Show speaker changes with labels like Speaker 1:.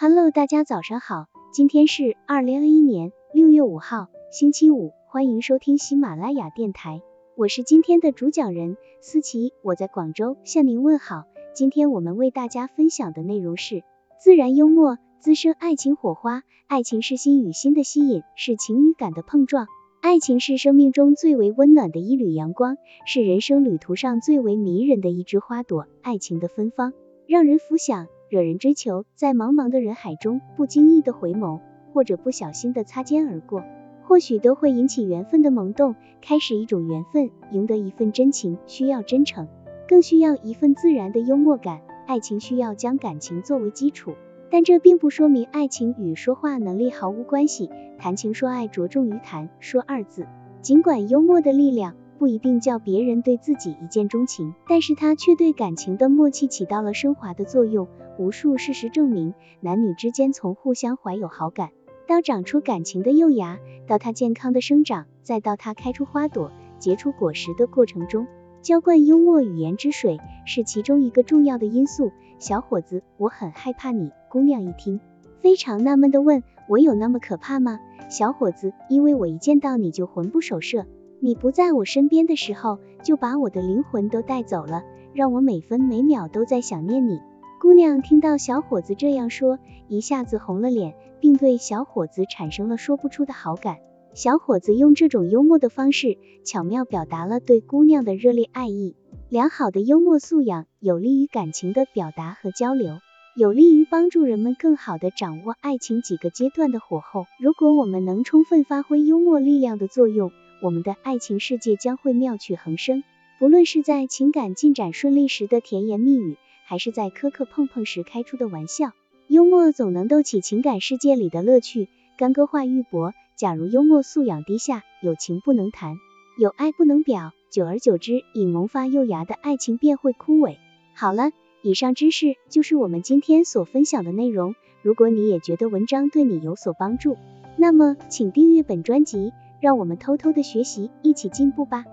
Speaker 1: Hello，大家早上好，今天是二零二一年六月五号，星期五，欢迎收听喜马拉雅电台，我是今天的主讲人思琪，我在广州向您问好。今天我们为大家分享的内容是自然幽默滋生爱情火花，爱情是心与心的吸引，是情与感的碰撞，爱情是生命中最为温暖的一缕阳光，是人生旅途上最为迷人的一枝花朵，爱情的芬芳让人浮想。惹人追求，在茫茫的人海中不经意的回眸，或者不小心的擦肩而过，或许都会引起缘分的萌动，开始一种缘分，赢得一份真情，需要真诚，更需要一份自然的幽默感。爱情需要将感情作为基础，但这并不说明爱情与说话能力毫无关系。谈情说爱着重于谈说二字，尽管幽默的力量。不一定叫别人对自己一见钟情，但是他却对感情的默契起到了升华的作用。无数事实证明，男女之间从互相怀有好感，到长出感情的幼芽，到它健康的生长，再到它开出花朵、结出果实的过程中，浇灌幽默语言之水是其中一个重要的因素。小伙子，我很害怕你。姑娘一听，非常纳闷的问，我有那么可怕吗？小伙子，因为我一见到你就魂不守舍。你不在我身边的时候，就把我的灵魂都带走了，让我每分每秒都在想念你。姑娘听到小伙子这样说，一下子红了脸，并对小伙子产生了说不出的好感。小伙子用这种幽默的方式，巧妙表达了对姑娘的热烈爱意。良好的幽默素养有利于感情的表达和交流，有利于帮助人们更好的掌握爱情几个阶段的火候。如果我们能充分发挥幽默力量的作用，我们的爱情世界将会妙趣横生，不论是在情感进展顺利时的甜言蜜语，还是在磕磕碰碰时开出的玩笑，幽默总能逗起情感世界里的乐趣。干戈化玉帛，假如幽默素养低下，有情不能谈，有爱不能表，久而久之，已萌发幼芽的爱情便会枯萎。好了，以上知识就是我们今天所分享的内容。如果你也觉得文章对你有所帮助，那么请订阅本专辑。让我们偷偷的学习，一起进步吧。